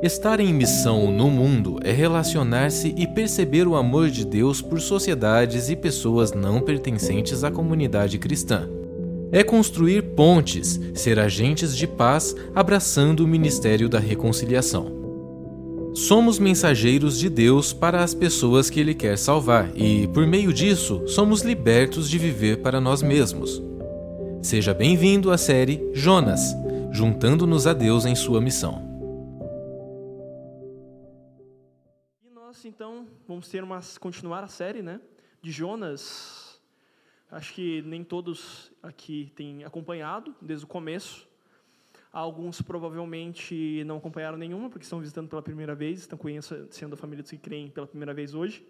Estar em missão no mundo é relacionar-se e perceber o amor de Deus por sociedades e pessoas não pertencentes à comunidade cristã. É construir pontes, ser agentes de paz, abraçando o ministério da reconciliação. Somos mensageiros de Deus para as pessoas que Ele quer salvar e, por meio disso, somos libertos de viver para nós mesmos. Seja bem-vindo à série Jonas, juntando-nos a Deus em sua missão. Vamos ter uma continuar a série, né, de Jonas. Acho que nem todos aqui têm acompanhado desde o começo. Alguns provavelmente não acompanharam nenhuma, porque estão visitando pela primeira vez, estão conhecendo a família dos que creem pela primeira vez hoje.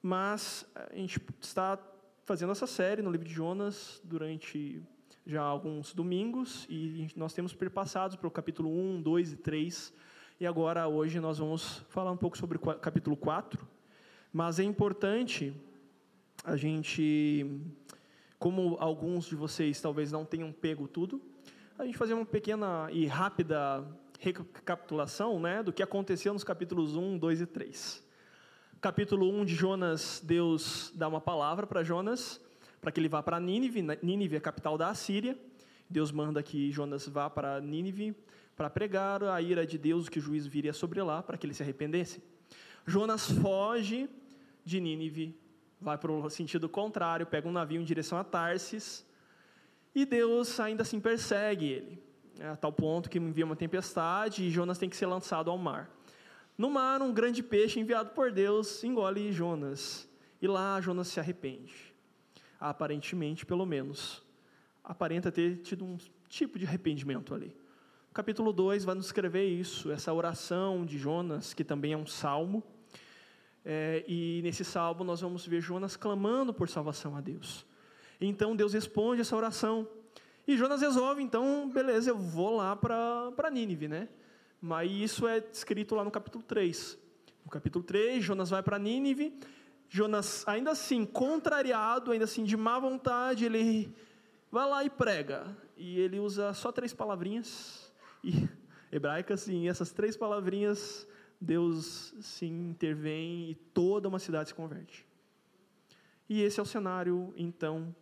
Mas a gente está fazendo essa série no livro de Jonas durante já alguns domingos e nós temos perpassados para o capítulo 1, 2 e 3 e agora, hoje, nós vamos falar um pouco sobre o capítulo 4. Mas é importante a gente, como alguns de vocês talvez não tenham pego tudo, a gente fazer uma pequena e rápida recapitulação né, do que aconteceu nos capítulos 1, 2 e 3. Capítulo 1 de Jonas, Deus dá uma palavra para Jonas, para que ele vá para Nínive. Nínive é a capital da Assíria. Deus manda que Jonas vá para Nínive para pregar a ira de Deus, que o juízo viria sobre lá, para que ele se arrependesse. Jonas foge de Nínive, vai para o sentido contrário, pega um navio em direção a Tarsis, e Deus ainda assim persegue ele, a tal ponto que envia uma tempestade e Jonas tem que ser lançado ao mar. No mar, um grande peixe enviado por Deus engole Jonas, e lá Jonas se arrepende. Aparentemente, pelo menos, aparenta ter tido um tipo de arrependimento ali capítulo 2 vai nos escrever isso, essa oração de Jonas, que também é um salmo. É, e nesse salmo nós vamos ver Jonas clamando por salvação a Deus. Então Deus responde essa oração. E Jonas resolve, então, beleza, eu vou lá para Nínive, né? Mas isso é escrito lá no capítulo 3. No capítulo 3, Jonas vai para Nínive. Jonas, ainda assim, contrariado, ainda assim, de má vontade, ele vai lá e prega. E ele usa só três palavrinhas, e hebraica, sim, essas três palavrinhas, Deus se intervém e toda uma cidade se converte. E esse é o cenário, então,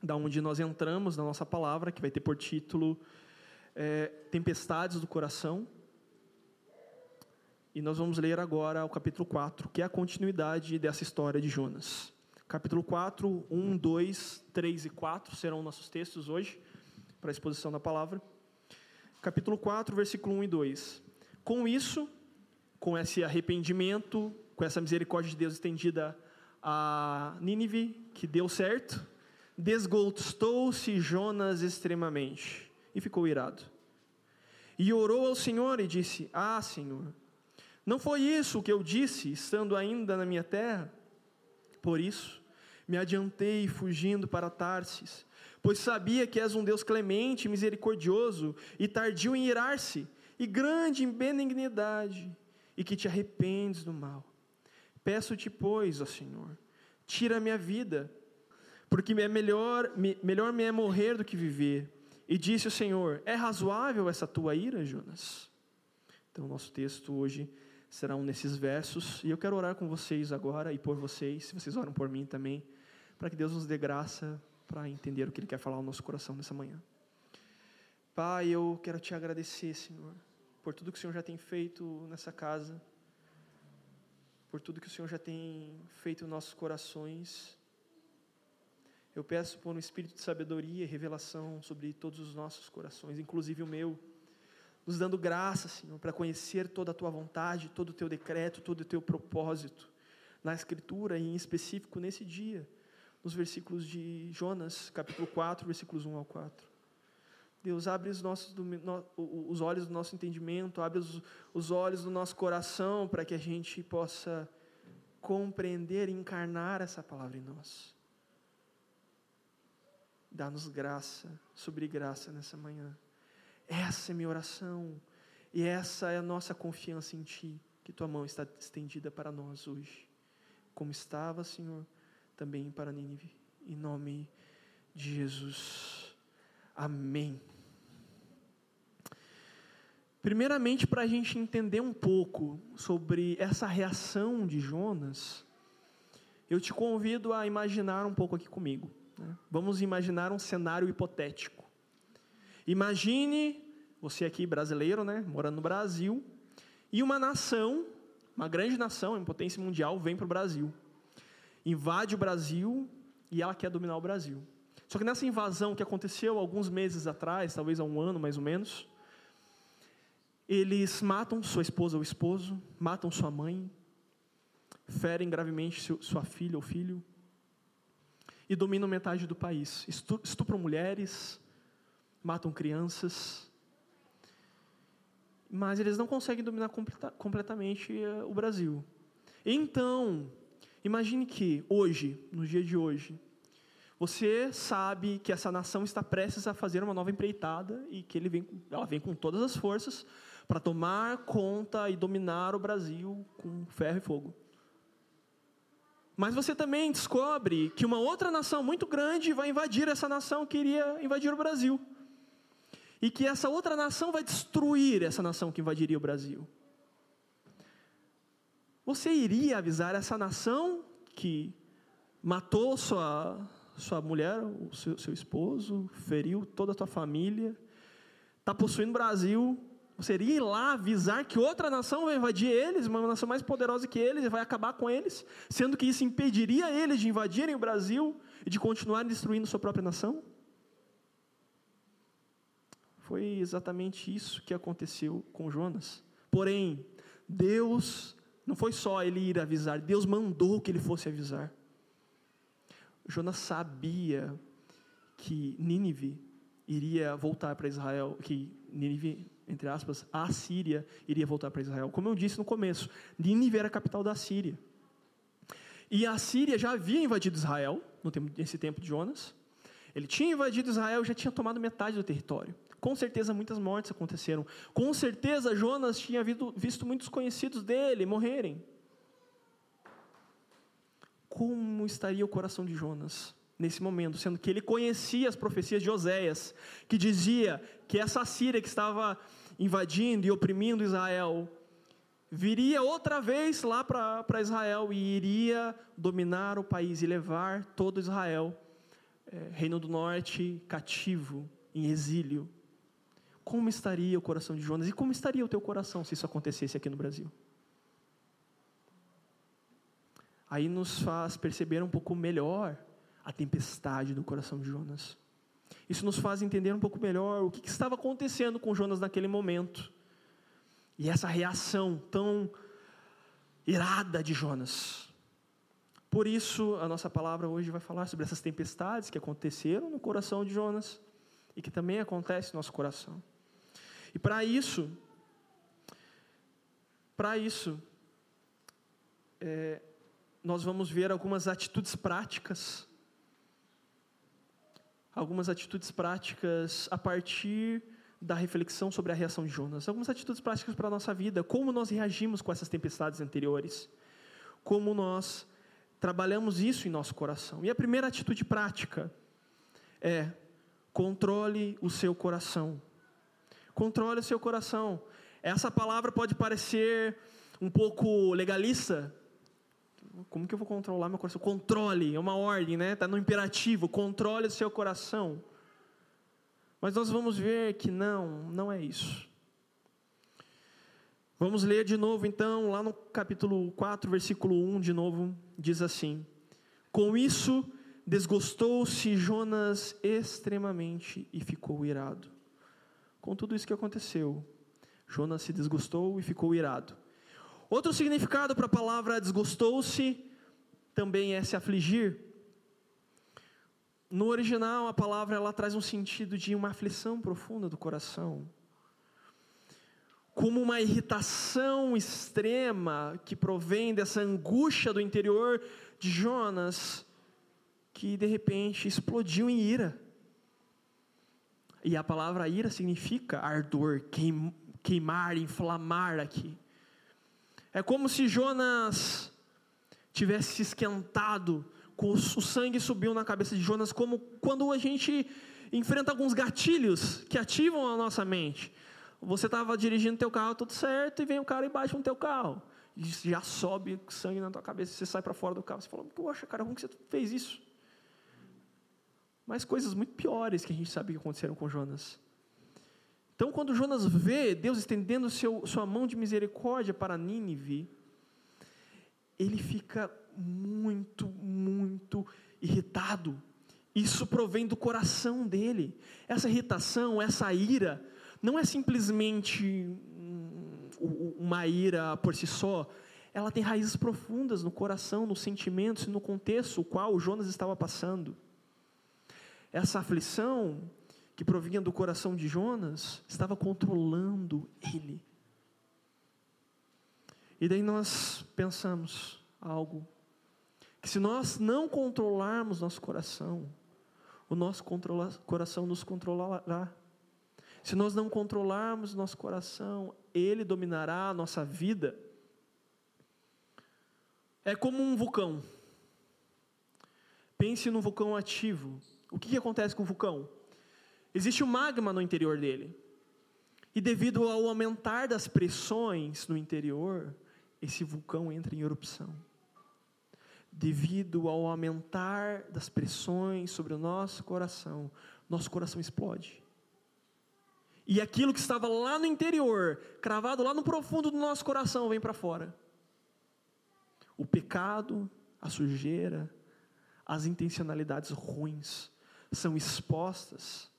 da onde nós entramos na nossa palavra, que vai ter por título é, Tempestades do Coração. E nós vamos ler agora o capítulo 4, que é a continuidade dessa história de Jonas. Capítulo 4, 1, 2, 3 e 4 serão nossos textos hoje, para a exposição da palavra capítulo 4, versículo 1 e 2. Com isso, com esse arrependimento, com essa misericórdia de Deus estendida a Nínive, que deu certo, desgostou-se Jonas extremamente e ficou irado. E orou ao Senhor e disse: Ah, Senhor, não foi isso que eu disse, estando ainda na minha terra? Por isso, me adiantei fugindo para Tarsis pois sabia que és um Deus clemente, misericordioso e tardio em irar-se, e grande em benignidade, e que te arrependes do mal. Peço-te, pois, ó Senhor, tira a minha vida, porque é melhor, melhor me é morrer do que viver. E disse o Senhor: É razoável essa tua ira, Jonas? Então, nosso texto hoje será um nesses versos, e eu quero orar com vocês agora e por vocês, se vocês oram por mim também, para que Deus nos dê graça para entender o que Ele quer falar ao nosso coração nessa manhã. Pai, eu quero te agradecer, Senhor, por tudo que o Senhor já tem feito nessa casa, por tudo que o Senhor já tem feito em nossos corações. Eu peço por um espírito de sabedoria e revelação sobre todos os nossos corações, inclusive o meu, nos dando graça, Senhor, para conhecer toda a tua vontade, todo o teu decreto, todo o teu propósito na Escritura e em específico nesse dia nos versículos de Jonas, capítulo 4, versículos 1 ao 4. Deus, abre os, nossos, os olhos do nosso entendimento, abre os, os olhos do nosso coração para que a gente possa compreender e encarnar essa palavra em nós. Dá-nos graça sobre graça nessa manhã. Essa é minha oração e essa é a nossa confiança em Ti, que Tua mão está estendida para nós hoje. Como estava, Senhor também para Nínive. Em nome de Jesus. Amém. Primeiramente, para a gente entender um pouco sobre essa reação de Jonas, eu te convido a imaginar um pouco aqui comigo. Né? Vamos imaginar um cenário hipotético. Imagine você aqui brasileiro, né, morando no Brasil, e uma nação, uma grande nação em potência mundial, vem para o Brasil, invade o Brasil e ela quer dominar o Brasil. Só que nessa invasão que aconteceu alguns meses atrás, talvez há um ano mais ou menos, eles matam sua esposa ou esposo, matam sua mãe, ferem gravemente sua filha ou filho e dominam metade do país. Estupram mulheres, matam crianças, mas eles não conseguem dominar completamente eh, o Brasil. Então, imagine que hoje, no dia de hoje, você sabe que essa nação está prestes a fazer uma nova empreitada e que vem, ela vem com todas as forças para tomar conta e dominar o Brasil com ferro e fogo. Mas você também descobre que uma outra nação muito grande vai invadir essa nação que iria invadir o Brasil. E que essa outra nação vai destruir essa nação que invadiria o Brasil. Você iria avisar essa nação que matou sua, sua mulher, o seu, seu esposo, feriu toda a tua família, está possuindo o Brasil, você iria ir lá avisar que outra nação vai invadir eles, uma nação mais poderosa que eles, e vai acabar com eles, sendo que isso impediria eles de invadirem o Brasil e de continuarem destruindo sua própria nação? Foi exatamente isso que aconteceu com Jonas. Porém, Deus não foi só ele ir avisar, Deus mandou que ele fosse avisar. Jonas sabia que Nínive iria voltar para Israel, que Nínive entre aspas, a Síria iria voltar para Israel. Como eu disse no começo, Nínive era a capital da Síria. E a Síria já havia invadido Israel, no tempo, nesse tempo de Jonas. Ele tinha invadido Israel, já tinha tomado metade do território. Com certeza muitas mortes aconteceram. Com certeza Jonas tinha visto muitos conhecidos dele morrerem. Como estaria o coração de Jonas? nesse momento, sendo que ele conhecia as profecias de Oséias, que dizia que essa Síria que estava invadindo e oprimindo Israel viria outra vez lá para Israel e iria dominar o país e levar todo Israel, é, Reino do Norte, cativo, em exílio. Como estaria o coração de Jonas e como estaria o teu coração se isso acontecesse aqui no Brasil? Aí nos faz perceber um pouco melhor a tempestade do coração de Jonas. Isso nos faz entender um pouco melhor o que, estava acontecendo com Jonas naquele momento. E essa reação tão irada de Jonas. Por isso, a nossa palavra hoje vai falar sobre essas tempestades que aconteceram no coração de Jonas e que também acontecem no nosso coração. E para isso, para isso, é, nós vamos ver algumas atitudes práticas algumas atitudes práticas a partir da reflexão sobre a reação de Jonas. Algumas atitudes práticas para a nossa vida, como nós reagimos com essas tempestades anteriores, como nós trabalhamos isso em nosso coração. E a primeira atitude prática é controle o seu coração. Controle o seu coração. Essa palavra pode parecer um pouco legalista, como que eu vou controlar meu coração? Controle, é uma ordem, né? Está no imperativo, controle o seu coração. Mas nós vamos ver que não, não é isso. Vamos ler de novo então, lá no capítulo 4, versículo 1, de novo, diz assim: Com isso desgostou-se Jonas extremamente e ficou irado. Com tudo isso que aconteceu, Jonas se desgostou e ficou irado. Outro significado para a palavra desgostou-se também é se afligir. No original, a palavra ela traz um sentido de uma aflição profunda do coração. Como uma irritação extrema que provém dessa angústia do interior de Jonas, que de repente explodiu em ira. E a palavra ira significa ardor, queimar, inflamar aqui. É como se Jonas tivesse se esquentado, o sangue subiu na cabeça de Jonas, como quando a gente enfrenta alguns gatilhos que ativam a nossa mente. Você estava dirigindo teu carro tudo certo e vem um cara e bate no teu carro. E já sobe sangue na tua cabeça, você sai para fora do carro. Você fala, poxa, cara, como que você fez isso? Mas coisas muito piores que a gente sabe que aconteceram com Jonas. Então, quando Jonas vê Deus estendendo seu, sua mão de misericórdia para Nínive, ele fica muito, muito irritado. Isso provém do coração dele. Essa irritação, essa ira, não é simplesmente uma ira por si só. Ela tem raízes profundas no coração, nos sentimentos e no contexto o qual Jonas estava passando. Essa aflição que provinha do coração de Jonas estava controlando ele. E daí nós pensamos algo que se nós não controlarmos nosso coração, o nosso coração nos controlará. Se nós não controlarmos nosso coração, ele dominará a nossa vida. É como um vulcão. Pense num vulcão ativo. O que, que acontece com o vulcão? Existe o um magma no interior dele. E devido ao aumentar das pressões no interior, esse vulcão entra em erupção devido ao aumentar das pressões sobre o nosso coração, nosso coração explode. E aquilo que estava lá no interior, cravado lá no profundo do nosso coração, vem para fora. O pecado, a sujeira, as intencionalidades ruins são expostas.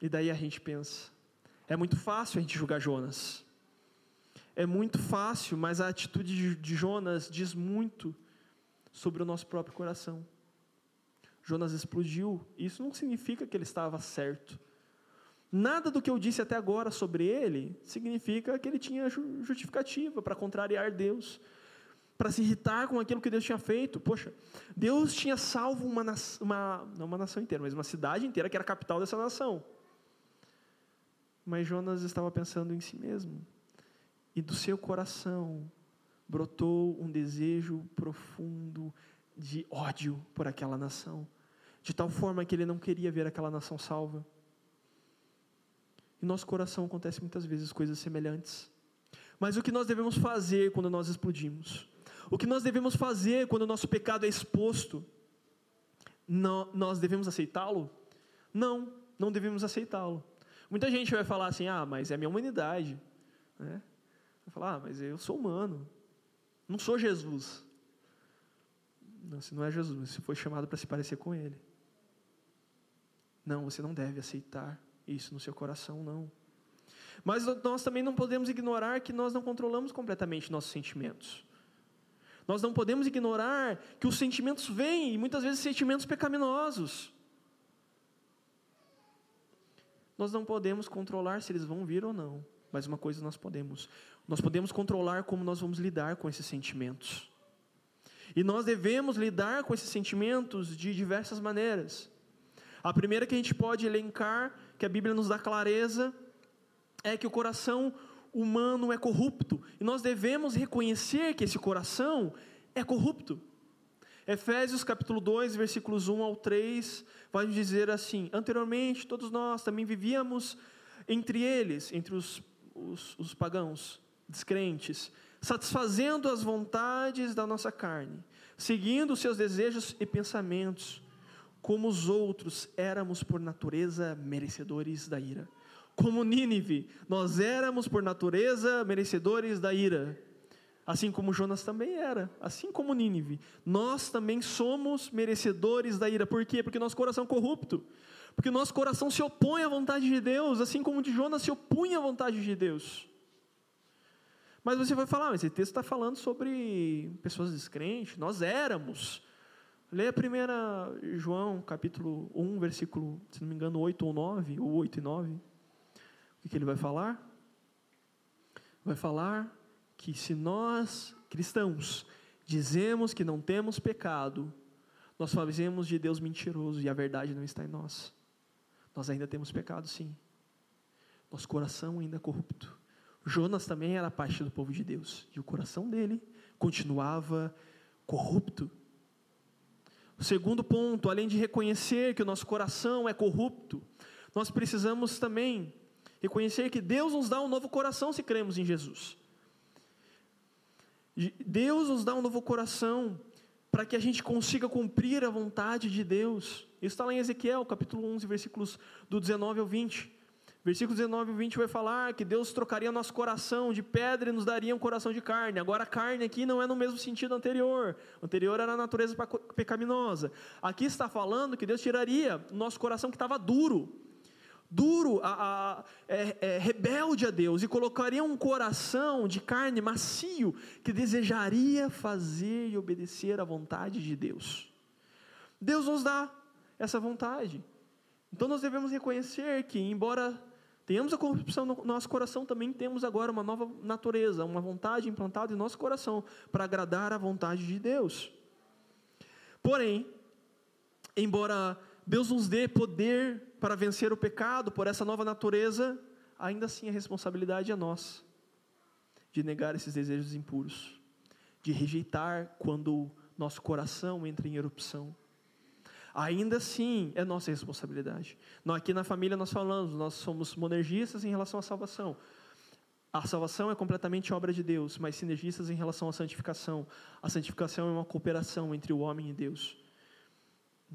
E daí a gente pensa, é muito fácil a gente julgar Jonas é muito fácil, mas a atitude de Jonas diz muito sobre o nosso próprio coração. Jonas explodiu, isso não significa que ele estava certo. Nada do que eu disse até agora sobre ele significa que ele tinha justificativa para contrariar Deus, para se irritar com aquilo que Deus tinha feito. Poxa, Deus tinha salvo uma, uma, não uma nação inteira, mas uma cidade inteira que era a capital dessa nação. Mas Jonas estava pensando em si mesmo e do seu coração brotou um desejo profundo de ódio por aquela nação, de tal forma que ele não queria ver aquela nação salva. Em nosso coração acontece muitas vezes coisas semelhantes. Mas o que nós devemos fazer quando nós explodimos? O que nós devemos fazer quando o nosso pecado é exposto? Não, nós devemos aceitá-lo? Não, não devemos aceitá-lo. Muita gente vai falar assim: ah, mas é a minha humanidade. Né? Vai falar, ah, mas eu sou humano. Não sou Jesus. Não, você não é Jesus, você foi chamado para se parecer com Ele. Não, você não deve aceitar isso no seu coração, não. Mas nós também não podemos ignorar que nós não controlamos completamente nossos sentimentos. Nós não podemos ignorar que os sentimentos vêm, e muitas vezes sentimentos pecaminosos. Nós não podemos controlar se eles vão vir ou não. Mas uma coisa nós podemos: nós podemos controlar como nós vamos lidar com esses sentimentos. E nós devemos lidar com esses sentimentos de diversas maneiras. A primeira que a gente pode elencar, que a Bíblia nos dá clareza, é que o coração humano é corrupto. E nós devemos reconhecer que esse coração é corrupto. Efésios capítulo 2, versículos 1 ao 3, vai dizer assim: Anteriormente, todos nós também vivíamos entre eles, entre os os, os pagãos, descrentes, satisfazendo as vontades da nossa carne, seguindo seus desejos e pensamentos, como os outros éramos por natureza merecedores da ira. Como Nínive, nós éramos por natureza merecedores da ira. Assim como Jonas também era, assim como Nínive, nós também somos merecedores da ira. Por quê? Porque nosso coração é corrupto. Porque nosso coração se opõe à vontade de Deus, assim como de Jonas se opunha à vontade de Deus. Mas você vai falar, esse texto está falando sobre pessoas descrentes, nós éramos. Leia a primeira João, capítulo 1, versículo, se não me engano, 8 ou 9, ou 8 e 9. O que ele vai falar? Vai falar que se nós, cristãos, dizemos que não temos pecado, nós fazemos de Deus mentiroso e a verdade não está em nós. Nós ainda temos pecado, sim. Nosso coração ainda é corrupto. Jonas também era parte do povo de Deus, e o coração dele continuava corrupto. O segundo ponto, além de reconhecer que o nosso coração é corrupto, nós precisamos também reconhecer que Deus nos dá um novo coração se cremos em Jesus. Deus nos dá um novo coração para que a gente consiga cumprir a vontade de Deus. Isso está lá em Ezequiel, capítulo 11, versículos do 19 ao 20. Versículo 19 e 20 vai falar que Deus trocaria nosso coração de pedra e nos daria um coração de carne. Agora, carne aqui não é no mesmo sentido anterior. O anterior era a natureza pecaminosa. Aqui está falando que Deus tiraria nosso coração que estava duro, duro, a, a, é, é, rebelde a Deus, e colocaria um coração de carne macio que desejaria fazer e obedecer à vontade de Deus. Deus nos dá essa vontade. Então nós devemos reconhecer que, embora tenhamos a corrupção no nosso coração, também temos agora uma nova natureza, uma vontade implantada em nosso coração para agradar a vontade de Deus. Porém, embora Deus nos dê poder para vencer o pecado por essa nova natureza, ainda assim a responsabilidade é nossa de negar esses desejos impuros, de rejeitar quando nosso coração entra em erupção ainda assim é nossa responsabilidade. Aqui na família nós falamos, nós somos monergistas em relação à salvação. A salvação é completamente obra de Deus, mas sinergistas em relação à santificação. A santificação é uma cooperação entre o homem e Deus.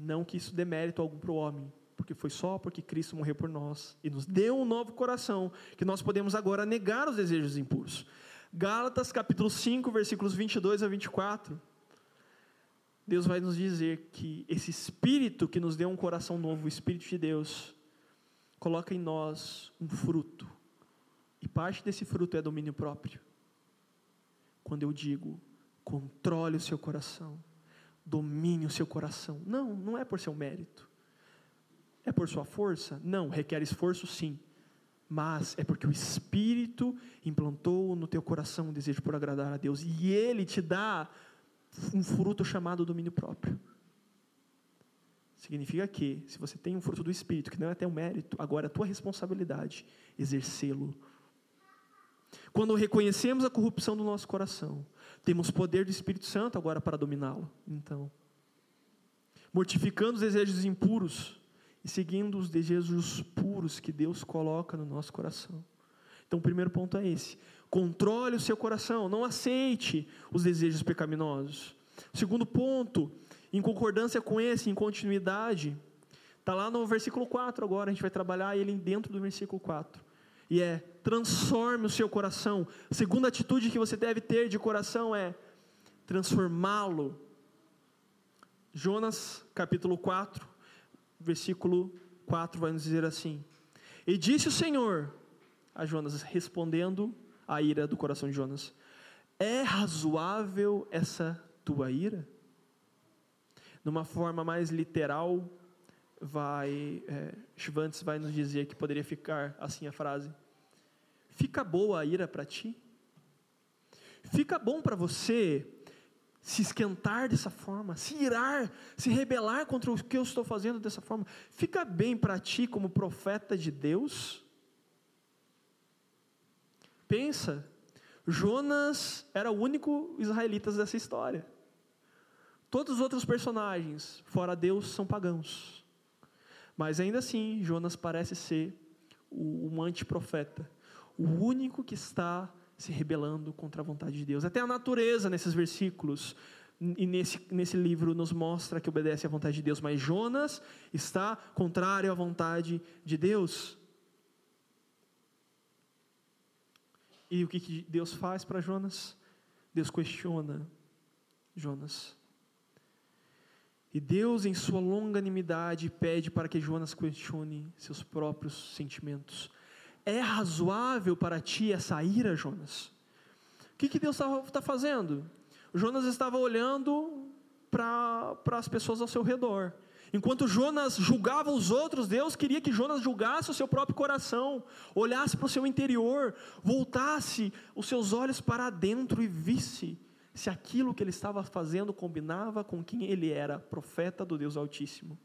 Não que isso dê mérito algum para o homem, porque foi só porque Cristo morreu por nós e nos deu um novo coração que nós podemos agora negar os desejos impuros. Gálatas capítulo 5, versículos 22 a 24 Deus vai nos dizer que esse Espírito que nos deu um coração novo, o Espírito de Deus, coloca em nós um fruto. E parte desse fruto é domínio próprio. Quando eu digo, controle o seu coração, domine o seu coração. Não, não é por seu mérito. É por sua força? Não, requer esforço sim. Mas é porque o Espírito implantou no teu coração um desejo por agradar a Deus. E Ele te dá um fruto chamado domínio próprio. Significa que, se você tem um fruto do Espírito, que não é um mérito, agora é tua responsabilidade exercê-lo. Quando reconhecemos a corrupção do nosso coração, temos poder do Espírito Santo agora para dominá-lo. Então, mortificando os desejos impuros e seguindo os desejos puros que Deus coloca no nosso coração. Então, o primeiro ponto é esse: Controle o seu coração, não aceite os desejos pecaminosos. Segundo ponto, em concordância com esse, em continuidade, está lá no versículo 4 agora, a gente vai trabalhar ele dentro do versículo 4. E é, transforme o seu coração. A segunda atitude que você deve ter de coração é transformá-lo. Jonas, capítulo 4, versículo 4 vai nos dizer assim: E disse o Senhor a Jonas, respondendo a ira do coração de Jonas. É razoável essa tua ira? Numa forma mais literal, vai é, vai nos dizer que poderia ficar assim a frase: Fica boa a ira para ti? Fica bom para você se esquentar dessa forma, se irar, se rebelar contra o que eu estou fazendo dessa forma? Fica bem para ti como profeta de Deus? Pensa, Jonas era o único israelita dessa história. Todos os outros personagens, fora Deus, são pagãos. Mas ainda assim, Jonas parece ser um antiprofeta, o único que está se rebelando contra a vontade de Deus. Até a natureza, nesses versículos, e nesse, nesse livro, nos mostra que obedece à vontade de Deus, mas Jonas está contrário à vontade de Deus. E o que Deus faz para Jonas? Deus questiona Jonas. E Deus, em sua longanimidade, pede para que Jonas questione seus próprios sentimentos. É razoável para ti essa ira, Jonas? O que, que Deus está tá fazendo? Jonas estava olhando para as pessoas ao seu redor. Enquanto Jonas julgava os outros, Deus queria que Jonas julgasse o seu próprio coração, olhasse para o seu interior, voltasse os seus olhos para dentro e visse se aquilo que ele estava fazendo combinava com quem ele era, profeta do Deus Altíssimo.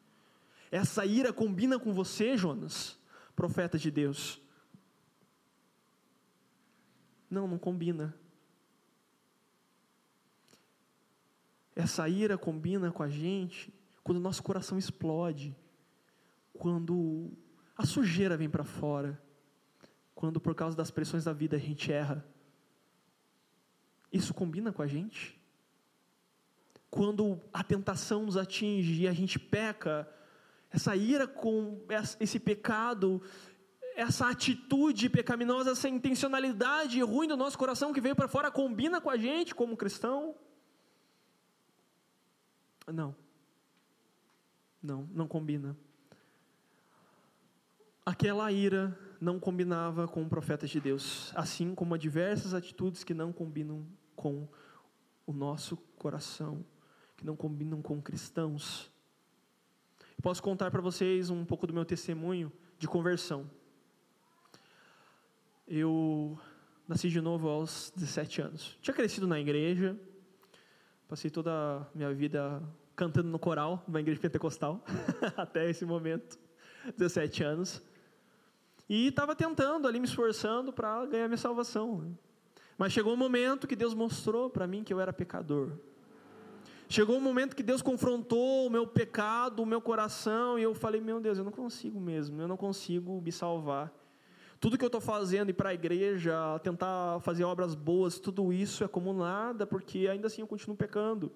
Essa ira combina com você, Jonas, profeta de Deus? Não, não combina. Essa ira combina com a gente quando o nosso coração explode, quando a sujeira vem para fora, quando por causa das pressões da vida a gente erra, isso combina com a gente? Quando a tentação nos atinge e a gente peca, essa ira com esse pecado, essa atitude pecaminosa, essa intencionalidade ruim do nosso coração que veio para fora, combina com a gente como cristão? Não. Não, não combina. Aquela ira não combinava com o profeta de Deus, assim como há diversas atitudes que não combinam com o nosso coração, que não combinam com cristãos. Posso contar para vocês um pouco do meu testemunho de conversão. Eu nasci de novo aos 17 anos. Tinha crescido na igreja, passei toda a minha vida cantando no coral, numa igreja pentecostal, até esse momento, 17 anos. E estava tentando ali, me esforçando para ganhar minha salvação. Mas chegou um momento que Deus mostrou para mim que eu era pecador. Chegou um momento que Deus confrontou o meu pecado, o meu coração, e eu falei: Meu Deus, eu não consigo mesmo, eu não consigo me salvar. Tudo que eu estou fazendo, ir para a igreja, tentar fazer obras boas, tudo isso é como nada, porque ainda assim eu continuo pecando.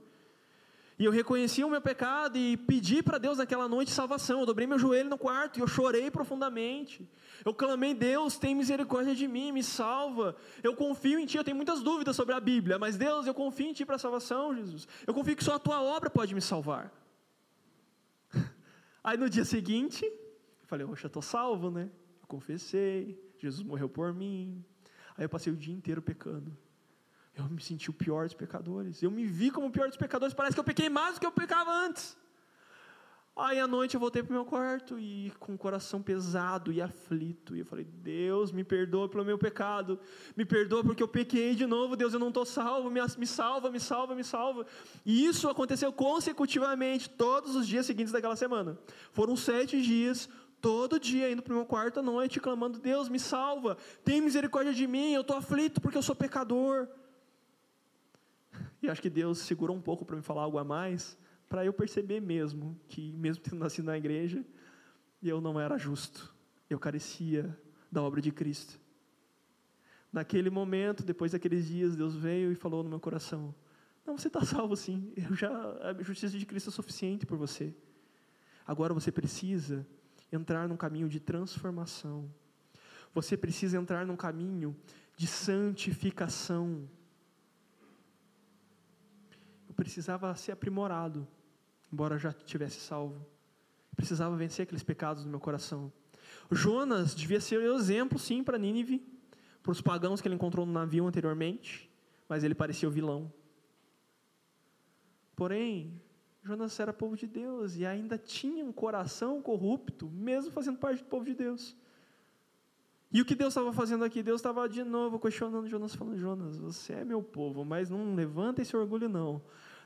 E eu reconheci o meu pecado e pedi para Deus naquela noite salvação. Eu dobrei meu joelho no quarto e eu chorei profundamente. Eu clamei, Deus, tem misericórdia de mim, me salva. Eu confio em Ti. Eu tenho muitas dúvidas sobre a Bíblia, mas Deus, eu confio em Ti para a salvação, Jesus. Eu confio que só a Tua obra pode me salvar. Aí no dia seguinte, eu falei, oxa, estou salvo, né? Confessei, Jesus morreu por mim. Aí eu passei o dia inteiro pecando. Eu me senti o pior dos pecadores. Eu me vi como o pior dos pecadores. Parece que eu pequei mais do que eu pecava antes. Aí à noite eu voltei para o meu quarto e com o coração pesado e aflito. E eu falei: Deus, me perdoa pelo meu pecado. Me perdoa porque eu pequei de novo. Deus, eu não estou salvo. Me, me salva, me salva, me salva. E isso aconteceu consecutivamente todos os dias seguintes daquela semana. Foram sete dias, todo dia indo para o meu quarto à noite, clamando: Deus, me salva. Tem misericórdia de mim. Eu estou aflito porque eu sou pecador. E acho que Deus segurou um pouco para me falar algo a mais, para eu perceber mesmo que, mesmo tendo nascido na igreja, eu não era justo. Eu carecia da obra de Cristo. Naquele momento, depois daqueles dias, Deus veio e falou no meu coração: Não, você está salvo sim. Eu já a justiça de Cristo é suficiente por você. Agora você precisa entrar num caminho de transformação. Você precisa entrar num caminho de santificação precisava ser aprimorado, embora já tivesse salvo. Precisava vencer aqueles pecados do meu coração. Jonas devia ser o exemplo, sim, para Nínive, para os pagãos que ele encontrou no navio anteriormente, mas ele parecia o vilão. Porém, Jonas era povo de Deus e ainda tinha um coração corrupto, mesmo fazendo parte do povo de Deus. E o que Deus estava fazendo aqui? Deus estava de novo questionando Jonas, falando: Jonas, você é meu povo, mas não levanta esse orgulho, não.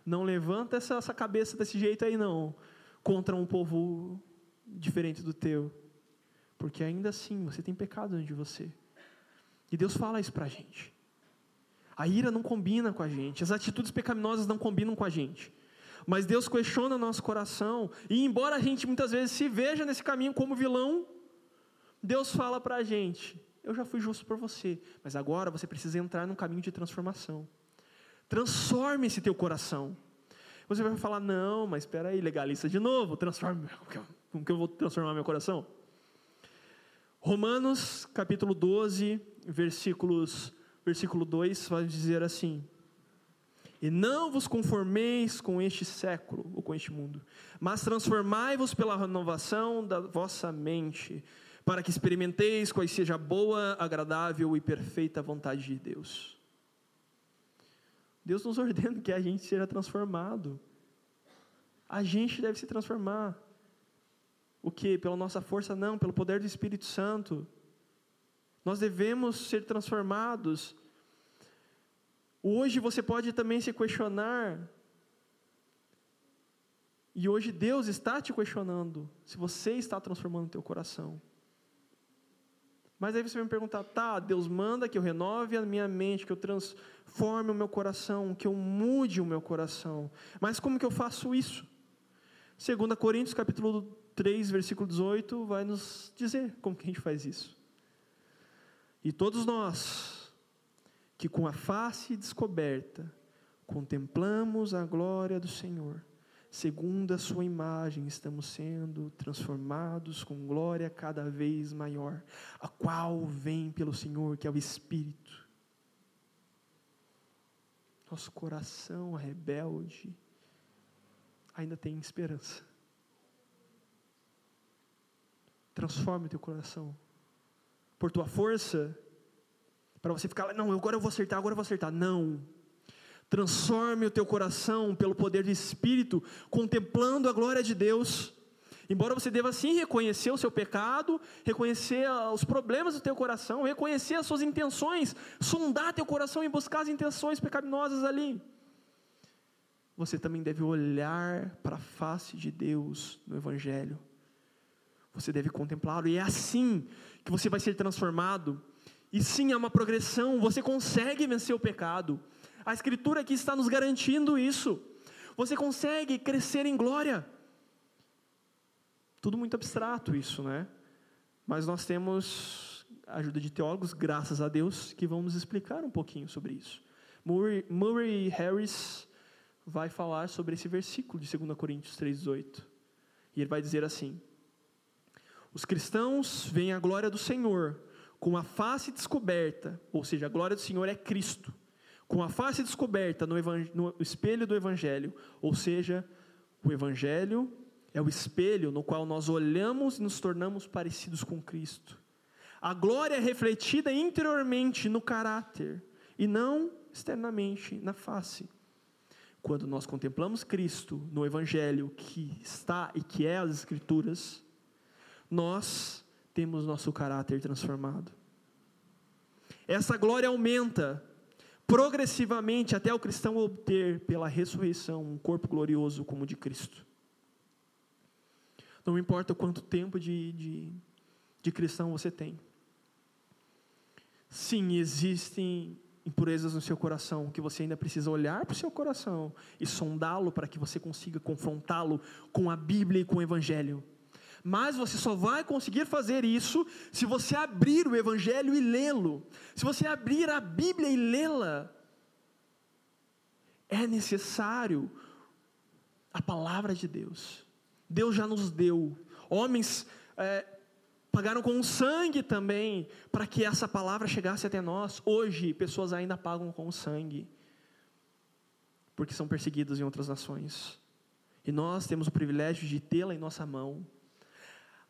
Não levanta essa, essa cabeça desse jeito aí, não. Contra um povo diferente do teu. Porque ainda assim você tem pecado dentro de você. E Deus fala isso para a gente. A ira não combina com a gente, as atitudes pecaminosas não combinam com a gente. Mas Deus questiona nosso coração, e embora a gente muitas vezes se veja nesse caminho como vilão, Deus fala para a gente: Eu já fui justo por você, mas agora você precisa entrar num caminho de transformação. Transforme esse teu coração. Você vai falar: Não, mas espera aí, legalista de novo, transforme. Como que eu vou transformar meu coração? Romanos capítulo 12, versículos, versículo 2 vai dizer assim: E não vos conformeis com este século ou com este mundo, mas transformai-vos pela renovação da vossa mente, para que experimenteis qual seja a boa, agradável e perfeita vontade de Deus. Deus nos ordena que a gente seja transformado. A gente deve se transformar. O que? Pela nossa força? Não, pelo poder do Espírito Santo. Nós devemos ser transformados. Hoje você pode também se questionar. E hoje Deus está te questionando se você está transformando o teu coração. Mas aí você vai me perguntar, tá, Deus manda que eu renove a minha mente, que eu transforme o meu coração, que eu mude o meu coração. Mas como que eu faço isso? 2 Coríntios capítulo 3, versículo 18, vai nos dizer como que a gente faz isso. E todos nós, que com a face descoberta, contemplamos a glória do Senhor, segundo a Sua imagem, estamos sendo transformados com glória cada vez maior, a qual vem pelo Senhor, que é o Espírito. Nosso coração rebelde ainda tem esperança. Transforme o teu coração. Por tua força, para você ficar, não, agora eu vou acertar, agora eu vou acertar. Não. Transforme o teu coração pelo poder do Espírito, contemplando a glória de Deus. Embora você deva sim reconhecer o seu pecado, reconhecer os problemas do teu coração, reconhecer as suas intenções, sondar teu coração e buscar as intenções pecaminosas ali. Você também deve olhar para a face de Deus no Evangelho você deve contemplá-lo, e é assim que você vai ser transformado. E sim, é uma progressão, você consegue vencer o pecado. A Escritura aqui está nos garantindo isso. Você consegue crescer em glória. Tudo muito abstrato isso, né? Mas nós temos a ajuda de teólogos, graças a Deus, que vão nos explicar um pouquinho sobre isso. Murray, Murray Harris vai falar sobre esse versículo de 2 Coríntios 3,18. E ele vai dizer assim: os cristãos veem a glória do Senhor com a face descoberta, ou seja, a glória do Senhor é Cristo, com a face descoberta no, no espelho do Evangelho, ou seja, o Evangelho é o espelho no qual nós olhamos e nos tornamos parecidos com Cristo. A glória é refletida interiormente no caráter e não externamente na face. Quando nós contemplamos Cristo no Evangelho que está e que é as Escrituras, nós temos nosso caráter transformado. Essa glória aumenta progressivamente até o cristão obter, pela ressurreição, um corpo glorioso como o de Cristo. Não importa quanto tempo de, de, de cristão você tem. Sim, existem impurezas no seu coração, que você ainda precisa olhar para o seu coração e sondá-lo para que você consiga confrontá-lo com a Bíblia e com o Evangelho. Mas você só vai conseguir fazer isso se você abrir o Evangelho e lê-lo. Se você abrir a Bíblia e lê-la. É necessário a palavra de Deus. Deus já nos deu. Homens é, pagaram com sangue também para que essa palavra chegasse até nós. Hoje, pessoas ainda pagam com sangue, porque são perseguidas em outras nações. E nós temos o privilégio de tê-la em nossa mão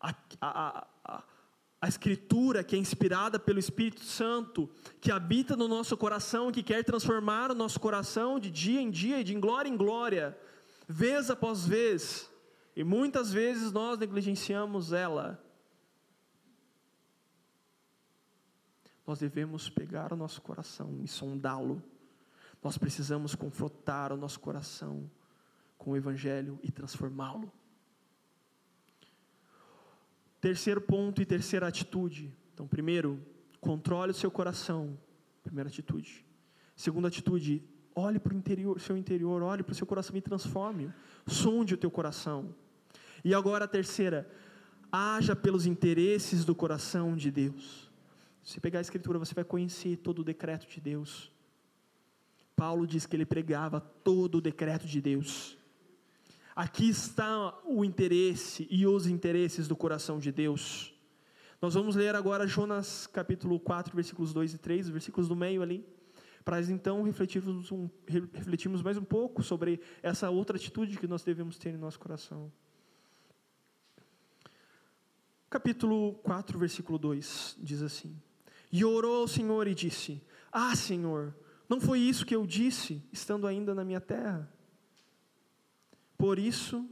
a, a, a, a Escritura que é inspirada pelo Espírito Santo, que habita no nosso coração, que quer transformar o nosso coração de dia em dia e de glória em glória, vez após vez, e muitas vezes nós negligenciamos ela. Nós devemos pegar o nosso coração e sondá-lo. Nós precisamos confrontar o nosso coração com o Evangelho e transformá-lo. Terceiro ponto e terceira atitude. Então, primeiro, controle o seu coração. Primeira atitude. Segunda atitude, olhe para o interior, seu interior, olhe para o seu coração e transforme. Sonde o teu coração. E agora a terceira, haja pelos interesses do coração de Deus. Se pegar a escritura, você vai conhecer todo o decreto de Deus. Paulo diz que ele pregava todo o decreto de Deus. Aqui está o interesse e os interesses do coração de Deus. Nós vamos ler agora Jonas capítulo 4, versículos 2 e 3, versículos do meio ali, para então refletirmos, um, refletirmos mais um pouco sobre essa outra atitude que nós devemos ter em nosso coração. Capítulo 4, versículo 2 diz assim: E orou ao Senhor e disse: Ah, Senhor, não foi isso que eu disse, estando ainda na minha terra? Por isso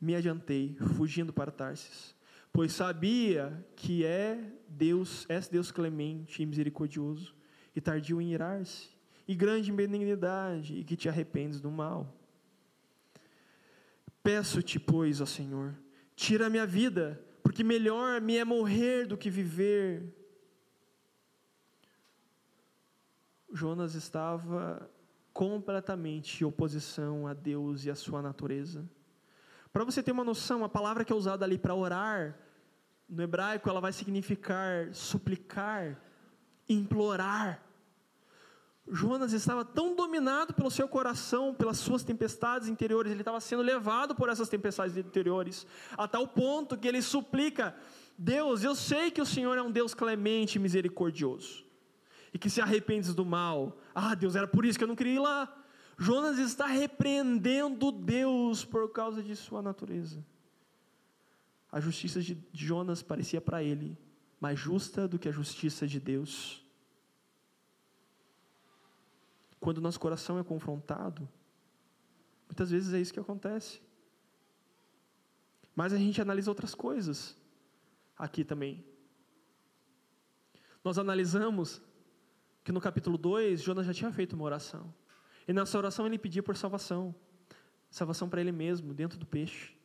me adiantei, fugindo para Tarsis, pois sabia que é Deus, és Deus clemente e misericordioso, e tardio em irar-se, e grande em benignidade, e que te arrependes do mal. Peço-te, pois, ó Senhor, tira a minha vida, porque melhor me é morrer do que viver. Jonas estava completamente oposição a Deus e a sua natureza. Para você ter uma noção, a palavra que é usada ali para orar, no hebraico, ela vai significar suplicar, implorar. Jonas estava tão dominado pelo seu coração, pelas suas tempestades interiores, ele estava sendo levado por essas tempestades interiores, a tal ponto que ele suplica: Deus, eu sei que o Senhor é um Deus clemente e misericordioso, e que se arrependes do mal. Ah, Deus, era por isso que eu não queria ir lá. Jonas está repreendendo Deus por causa de sua natureza. A justiça de Jonas parecia para ele mais justa do que a justiça de Deus. Quando nosso coração é confrontado, muitas vezes é isso que acontece. Mas a gente analisa outras coisas aqui também. Nós analisamos que no capítulo 2, Jonas já tinha feito uma oração. E nessa oração ele pedia por salvação. Salvação para ele mesmo, dentro do peixe.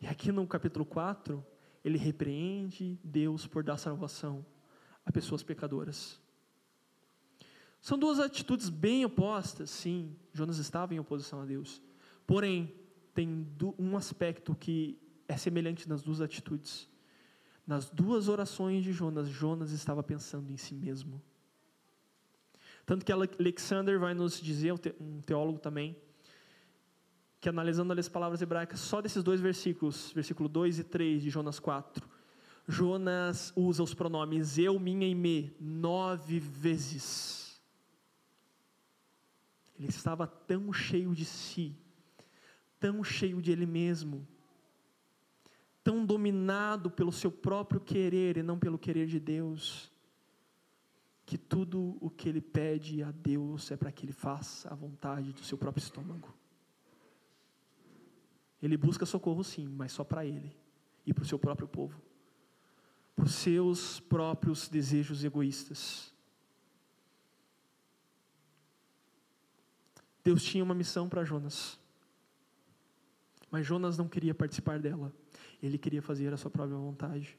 E aqui no capítulo 4, ele repreende Deus por dar salvação a pessoas pecadoras. São duas atitudes bem opostas, sim. Jonas estava em oposição a Deus. Porém, tem um aspecto que é semelhante nas duas atitudes. Nas duas orações de Jonas, Jonas estava pensando em si mesmo. Tanto que Alexander vai nos dizer, um teólogo também, que analisando as palavras hebraicas, só desses dois versículos, versículo 2 e 3 de Jonas 4, Jonas usa os pronomes eu, minha e me nove vezes. Ele estava tão cheio de si, tão cheio de ele mesmo, tão dominado pelo seu próprio querer e não pelo querer de Deus, que tudo o que ele pede a Deus é para que ele faça a vontade do seu próprio estômago. Ele busca socorro sim, mas só para ele e para o seu próprio povo, para os seus próprios desejos egoístas. Deus tinha uma missão para Jonas. Mas Jonas não queria participar dela. Ele queria fazer a sua própria vontade.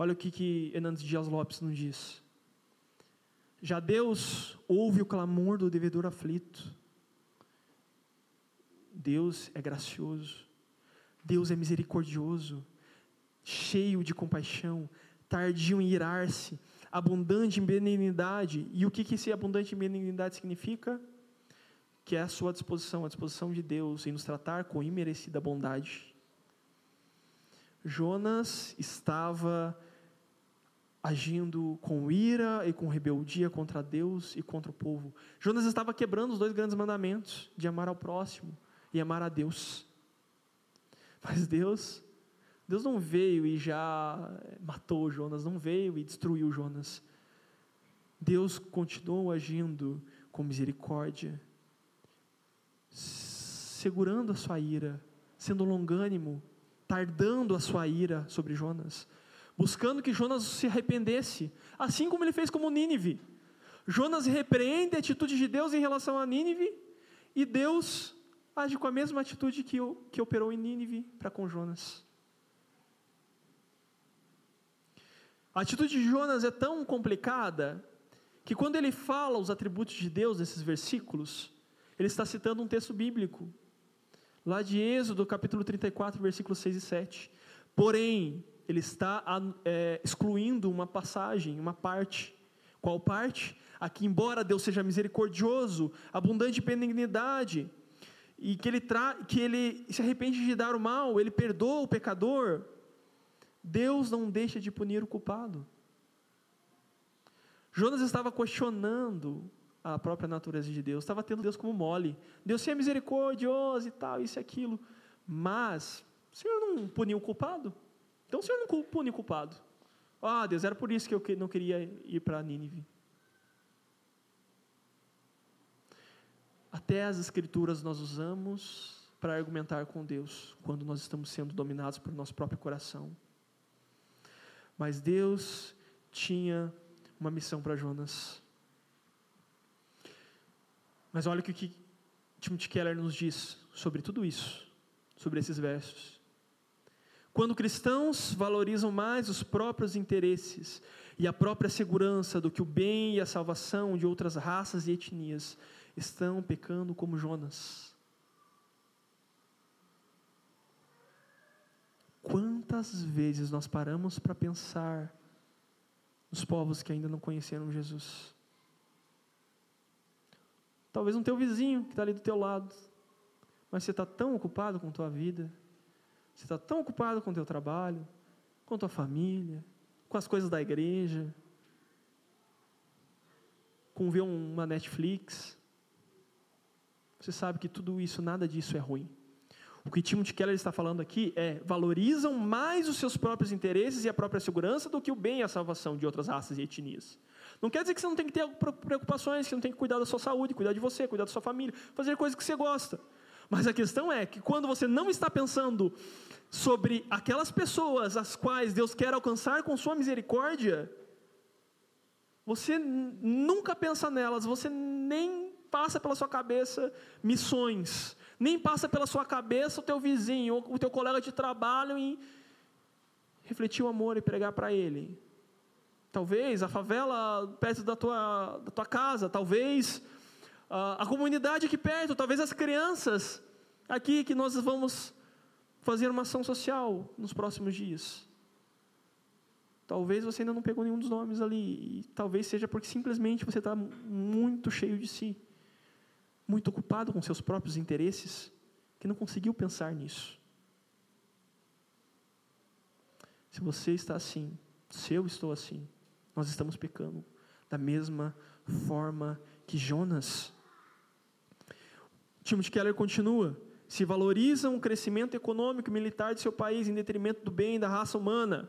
Olha o que, que Hernandes Dias Lopes nos diz. Já Deus ouve o clamor do devedor aflito. Deus é gracioso. Deus é misericordioso, cheio de compaixão, tardio em irar-se, abundante em benignidade. E o que, que esse abundante em benignidade significa? Que é a sua disposição, a disposição de Deus em nos tratar com imerecida bondade. Jonas estava agindo com ira e com rebeldia contra Deus e contra o povo. Jonas estava quebrando os dois grandes mandamentos de amar ao próximo e amar a Deus. Mas Deus Deus não veio e já matou Jonas, não veio e destruiu Jonas. Deus continuou agindo com misericórdia, segurando a sua ira, sendo longânimo, tardando a sua ira sobre Jonas, buscando que Jonas se arrependesse, assim como ele fez com Nínive. Jonas repreende a atitude de Deus em relação a Nínive, e Deus age com a mesma atitude que, que operou em Nínive para com Jonas. A atitude de Jonas é tão complicada que quando ele fala os atributos de Deus nesses versículos, ele está citando um texto bíblico, lá de Êxodo, capítulo 34, versículos 6 e 7. Porém, ele está é, excluindo uma passagem, uma parte. Qual parte? Aqui, embora Deus seja misericordioso, abundante em benignidade, e que ele, tra que ele se arrepende de dar o mal, ele perdoa o pecador, Deus não deixa de punir o culpado. Jonas estava questionando a própria natureza de Deus, estava tendo Deus como mole. Deus é misericordioso e tal, isso e aquilo. Mas o Senhor não puniu o culpado? Então o Senhor não pune o culpado. Ah, Deus, era por isso que eu não queria ir para Nínive. Até as escrituras nós usamos para argumentar com Deus quando nós estamos sendo dominados por nosso próprio coração. Mas Deus tinha uma missão para Jonas. Mas olha o que Timothy Keller nos diz sobre tudo isso, sobre esses versos. Quando cristãos valorizam mais os próprios interesses e a própria segurança do que o bem e a salvação de outras raças e etnias, estão pecando como Jonas. Quantas vezes nós paramos para pensar nos povos que ainda não conheceram Jesus? Talvez um teu vizinho que está ali do teu lado, mas você está tão ocupado com tua vida, você está tão ocupado com o teu trabalho, com a tua família, com as coisas da igreja, com ver uma Netflix. Você sabe que tudo isso, nada disso é ruim. O que Timothy Keller está falando aqui é: valorizam mais os seus próprios interesses e a própria segurança do que o bem e a salvação de outras raças e etnias. Não quer dizer que você não tem que ter preocupações, que você não tem que cuidar da sua saúde, cuidar de você, cuidar da sua família, fazer coisas que você gosta. Mas a questão é que quando você não está pensando sobre aquelas pessoas as quais Deus quer alcançar com sua misericórdia, você nunca pensa nelas, você nem passa pela sua cabeça missões, nem passa pela sua cabeça o teu vizinho, o teu colega de trabalho em refletir o amor e pregar para ele. Talvez a favela perto da tua, da tua casa, talvez a, comunidade aqui perto, talvez as crianças aqui que nós vamos fazer uma ação social nos próximos dias. Talvez você ainda não pegou nenhum dos nomes ali, e talvez seja porque simplesmente você está muito cheio de si, muito ocupado com seus próprios interesses, que não conseguiu pensar nisso. Se você está assim, se eu estou assim, nós estamos pecando da mesma forma que Jonas. Timothy Keller continua: se valorizam o crescimento econômico e militar de seu país em detrimento do bem da raça humana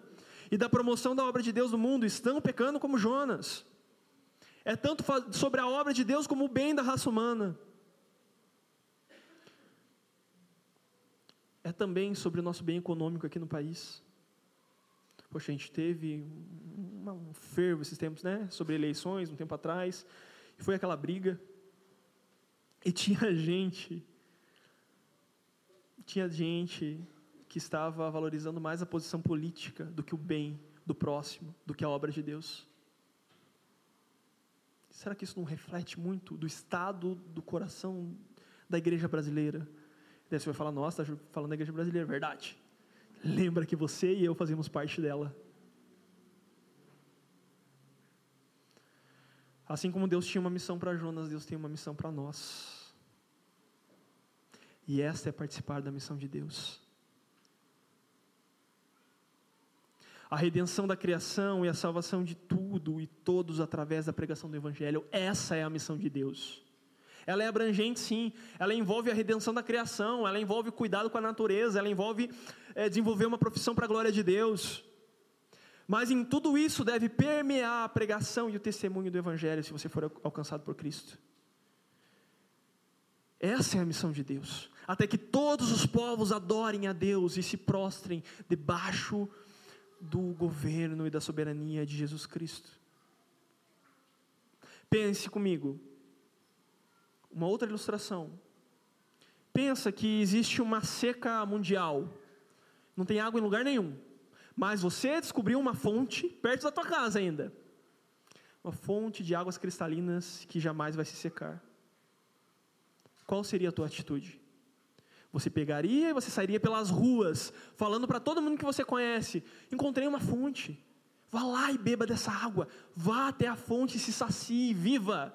e da promoção da obra de Deus no mundo, estão pecando como Jonas. É tanto sobre a obra de Deus como o bem da raça humana. É também sobre o nosso bem econômico aqui no país. Poxa, a gente teve um, fervo esses tempos, né? Sobre eleições, um tempo atrás. E foi aquela briga. E tinha gente tinha gente que estava valorizando mais a posição política do que o bem do próximo, do que a obra de Deus. Será que isso não reflete muito do estado do coração da igreja brasileira? Daí você vai falar, nossa, está falando da igreja brasileira, verdade. Lembra que você e eu fazemos parte dela. Assim como Deus tinha uma missão para Jonas, Deus tem uma missão para nós. E esta é participar da missão de Deus. A redenção da criação e a salvação de tudo e todos através da pregação do Evangelho, essa é a missão de Deus. Ela é abrangente, sim. Ela envolve a redenção da criação, ela envolve cuidado com a natureza, ela envolve é, desenvolver uma profissão para a glória de Deus. Mas em tudo isso deve permear a pregação e o testemunho do Evangelho, se você for alcançado por Cristo. Essa é a missão de Deus. Até que todos os povos adorem a Deus e se prostrem debaixo do governo e da soberania de Jesus Cristo. Pense comigo. Uma outra ilustração. Pensa que existe uma seca mundial. Não tem água em lugar nenhum. Mas você descobriu uma fonte perto da tua casa ainda. Uma fonte de águas cristalinas que jamais vai se secar qual seria a tua atitude? Você pegaria e você sairia pelas ruas, falando para todo mundo que você conhece: encontrei uma fonte. Vá lá e beba dessa água. Vá até a fonte e se sacie, viva.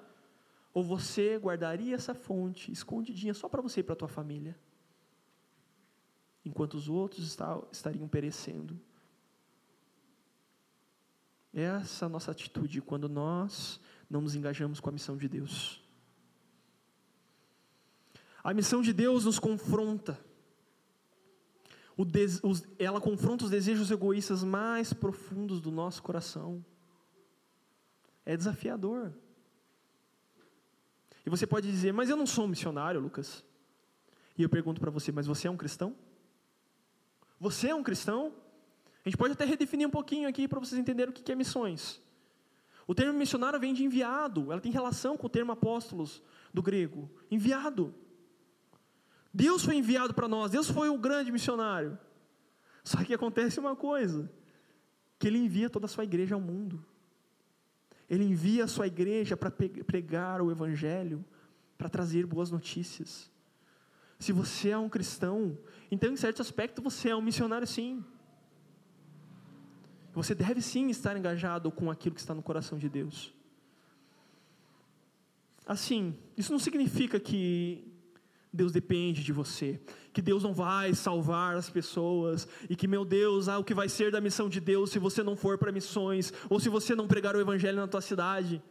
Ou você guardaria essa fonte escondidinha só para você e para a tua família? Enquanto os outros estariam perecendo. Essa nossa atitude quando nós não nos engajamos com a missão de Deus. A missão de Deus nos confronta. Des, os, ela confronta os desejos egoístas mais profundos do nosso coração. É desafiador. E você pode dizer, mas eu não sou um missionário, Lucas. E eu pergunto para você, mas você é um cristão? Você é um cristão? A gente pode até redefinir um pouquinho aqui para vocês entenderem o que é missões. O termo missionário vem de enviado, ela tem relação com o termo apóstolos do grego. Enviado. Deus foi enviado para nós, Deus foi o grande missionário. Só que acontece uma coisa: que Ele envia toda a sua igreja ao mundo. Ele envia a sua igreja para pregar o Evangelho, para trazer boas notícias. Se você é um cristão, então em certo aspecto você é um missionário sim. Você deve sim estar engajado com aquilo que está no coração de Deus. Assim, isso não significa que Deus depende de você, que Deus não vai salvar as pessoas e que meu Deus, ah, o que vai ser da missão de Deus se você não for para missões ou se você não pregar o evangelho na tua cidade.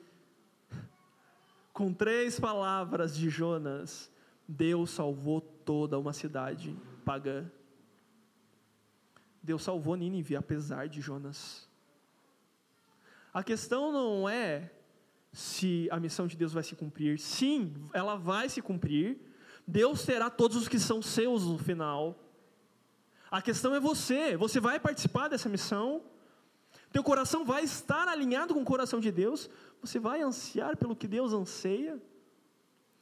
Com três palavras de Jonas, Deus salvou toda uma cidade pagã. Deus salvou Nínive apesar de Jonas. A questão não é se a missão de Deus vai se cumprir. Sim, ela vai se cumprir. Deus terá todos os que são seus no final. A questão é você. Você vai participar dessa missão. Teu coração vai estar alinhado com o coração de Deus. Você vai ansiar pelo que Deus anseia.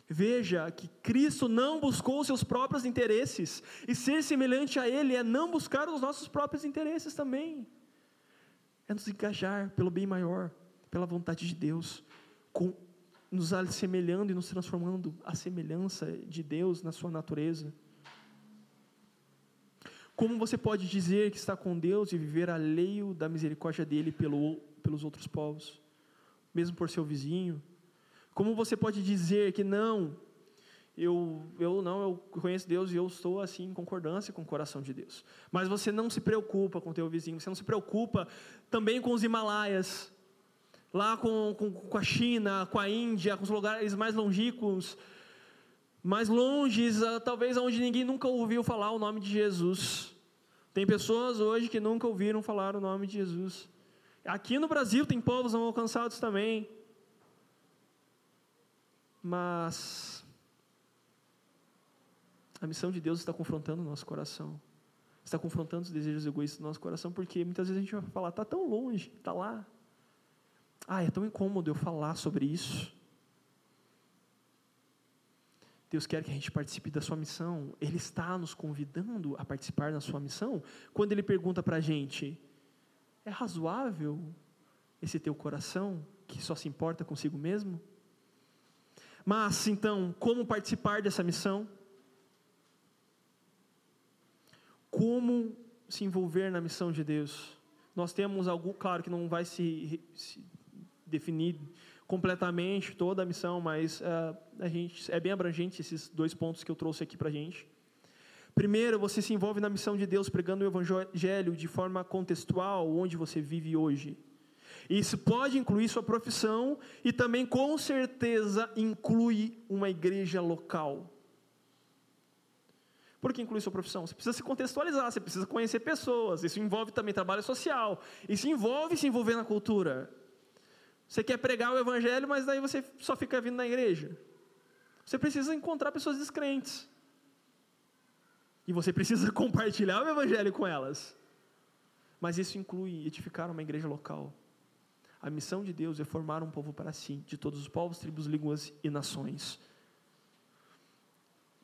Veja que Cristo não buscou seus próprios interesses, e ser semelhante a Ele é não buscar os nossos próprios interesses também, é nos engajar pelo bem maior, pela vontade de Deus, com, nos assemelhando e nos transformando à semelhança de Deus na sua natureza. Como você pode dizer que está com Deus e viver alheio da misericórdia dele pelo, pelos outros povos, mesmo por seu vizinho? Como você pode dizer que não, eu, eu não, eu conheço Deus e eu estou assim em concordância com o coração de Deus. Mas você não se preocupa com o teu vizinho, você não se preocupa também com os Himalaias, lá com, com, com a China, com a Índia, com os lugares mais longínquos, mais longes, talvez onde ninguém nunca ouviu falar o nome de Jesus. Tem pessoas hoje que nunca ouviram falar o nome de Jesus. Aqui no Brasil tem povos não alcançados também. Mas a missão de Deus está confrontando o nosso coração. Está confrontando os desejos egoístas do nosso coração, porque muitas vezes a gente vai falar, está tão longe, está lá. Ah, é tão incômodo eu falar sobre isso. Deus quer que a gente participe da sua missão. Ele está nos convidando a participar da sua missão. Quando Ele pergunta para a gente: é razoável esse teu coração que só se importa consigo mesmo? Mas, então, como participar dessa missão? Como se envolver na missão de Deus? Nós temos algo, claro que não vai se, se definir completamente toda a missão, mas uh, a gente é bem abrangente esses dois pontos que eu trouxe aqui para a gente. Primeiro, você se envolve na missão de Deus pregando o Evangelho de forma contextual, onde você vive hoje. Isso pode incluir sua profissão e também, com certeza, inclui uma igreja local. Por que inclui sua profissão? Você precisa se contextualizar, você precisa conhecer pessoas. Isso envolve também trabalho social. Isso envolve se envolver na cultura. Você quer pregar o evangelho, mas daí você só fica vindo na igreja. Você precisa encontrar pessoas descrentes. E você precisa compartilhar o evangelho com elas. Mas isso inclui edificar uma igreja local. A missão de Deus é formar um povo para si, de todos os povos, tribos, línguas e nações.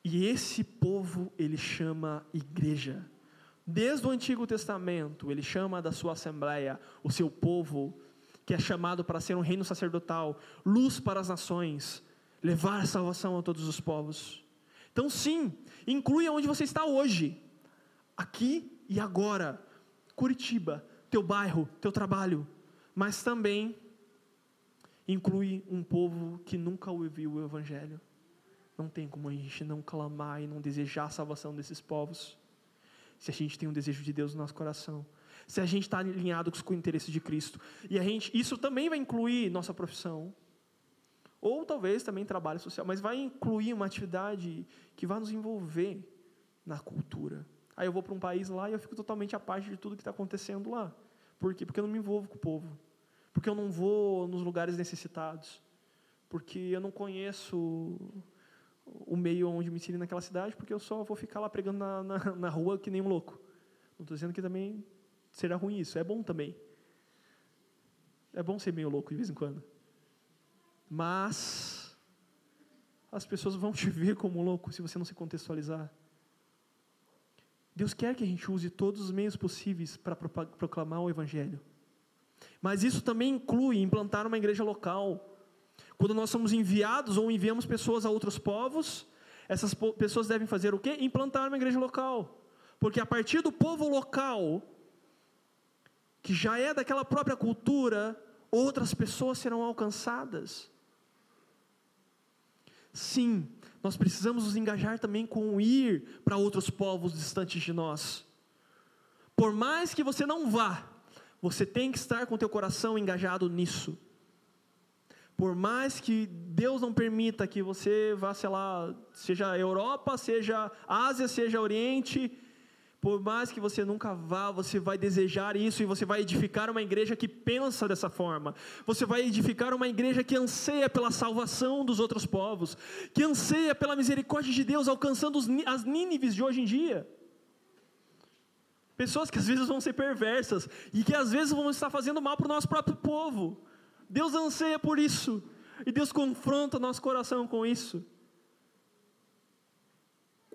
E esse povo ele chama igreja. Desde o Antigo Testamento, ele chama da sua assembleia o seu povo que é chamado para ser um reino sacerdotal, luz para as nações, levar salvação a todos os povos. Então, sim, inclui onde você está hoje, aqui e agora, Curitiba, teu bairro, teu trabalho, mas também inclui um povo que nunca ouviu o Evangelho. Não tem como a gente não clamar e não desejar a salvação desses povos, se a gente tem um desejo de Deus no nosso coração se a gente está alinhado com o interesse de Cristo. E a gente, isso também vai incluir nossa profissão, ou talvez também trabalho social, mas vai incluir uma atividade que vai nos envolver na cultura. Aí eu vou para um país lá e eu fico totalmente à parte de tudo que está acontecendo lá. Por quê? Porque eu não me envolvo com o povo. Porque eu não vou nos lugares necessitados. Porque eu não conheço o meio onde me inseri naquela cidade, porque eu só vou ficar lá pregando na, na, na rua que nem um louco. Não estou dizendo que também será ruim isso. É bom também. É bom ser meio louco de vez em quando. Mas as pessoas vão te ver como louco se você não se contextualizar. Deus quer que a gente use todos os meios possíveis para proclamar o Evangelho. Mas isso também inclui implantar uma igreja local. Quando nós somos enviados ou enviamos pessoas a outros povos, essas pessoas devem fazer o quê? Implantar uma igreja local. Porque a partir do povo local que já é daquela própria cultura, outras pessoas serão alcançadas. Sim, nós precisamos nos engajar também com ir para outros povos distantes de nós. Por mais que você não vá, você tem que estar com o teu coração engajado nisso. Por mais que Deus não permita que você vá, sei lá, seja Europa, seja Ásia, seja Oriente, por mais que você nunca vá, você vai desejar isso e você vai edificar uma igreja que pensa dessa forma. Você vai edificar uma igreja que anseia pela salvação dos outros povos, que anseia pela misericórdia de Deus alcançando as Nínives de hoje em dia. Pessoas que às vezes vão ser perversas e que às vezes vão estar fazendo mal para o nosso próprio povo. Deus anseia por isso. E Deus confronta nosso coração com isso.